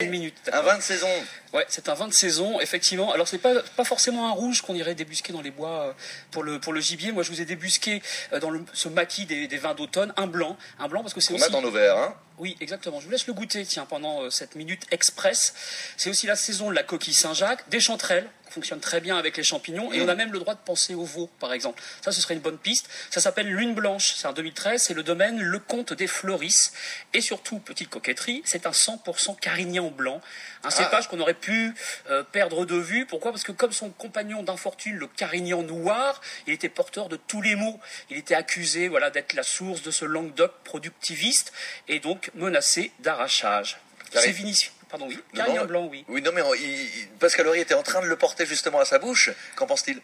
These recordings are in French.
Une minute. Un vin de saison. Ouais, c'est un vin de saison, effectivement. Alors c'est pas pas forcément un rouge qu'on irait débusquer dans les bois euh, pour le pour le gibier. Moi, je vous ai débusqué euh, dans le, ce maquis des, des vins d'automne un blanc, un blanc parce que c'est On aussi a dans nos verres, hein. oui, exactement. Je vous laisse le goûter, tiens, pendant euh, cette minute express. C'est aussi la saison de la coquille Saint-Jacques, des chanterelles, qui fonctionnent très bien avec les champignons, et on a même le droit de penser au veau, par exemple. Ça, ce serait une bonne piste. Ça s'appelle Lune Blanche, c'est un 2013, c'est le domaine Le Comte des Floris. Et surtout, petite coquetterie, c'est un 100% carignan blanc, un cépage qu'on aurait pu euh, perdre de vue. Pourquoi? Parce que comme son compagnon d'infortune, le carignan noir, il était porteur de tous les maux. Il était accusé voilà, d'être la source de ce Languedoc productiviste, et donc menacé d'arrachage. C'est Vinicius. Pardon, oui. Non, blanc, oui. Oui, non, mais on- il- Pascal Horry était en train de le porter justement à sa bouche. Qu'en pense-t-il?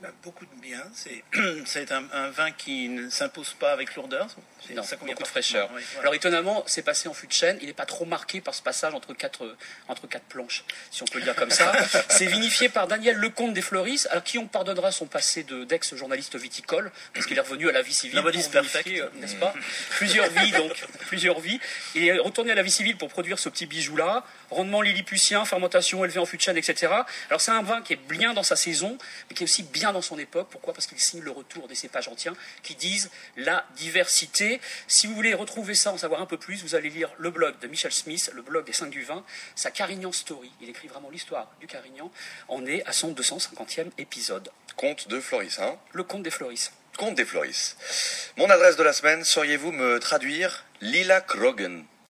Bah, beaucoup de bien. C'est, un, un vin qui ne s'impose pas avec lourdeur. Non, ça beaucoup de fraîcheur. voilà. Alors étonnamment, c'est passé en fût de chêne. Il n'est pas trop marqué par ce passage entre quatre, entre quatre planches, si on peut le dire comme ça. c'est vinifié par Daniel Lecomte des Floris, à qui on pardonnera son passé de, d'ex-journaliste viticole, parce qu'il est revenu à la vie civile. Nobody's perfect. euh, N'est-ce pas? Plusieurs vies, donc. Plusieurs vies. Il est retourné à la vie civile pour produire ce petit bijou-là. Rendement lilliputien, fermentation élevée en fût de chêne, etc. Alors c'est un vin qui est bien dans sa saison, mais qui est aussi bien dans son époque. Pourquoi? Parce qu'il signe le retour des cépages anciens qui disent la diversité. Si vous voulez retrouver ça, en savoir un peu plus, vous allez lire le blog de Michel Smith, le blog des 5 du vin, sa Carignan Story. Il écrit vraiment l'histoire du Carignan. On est à son 250e épisode. Comte de Floris, hein? Le conte des Floris. Comte des Floris. Mon adresse de la semaine, sauriez-vous me traduire? Lila Krogen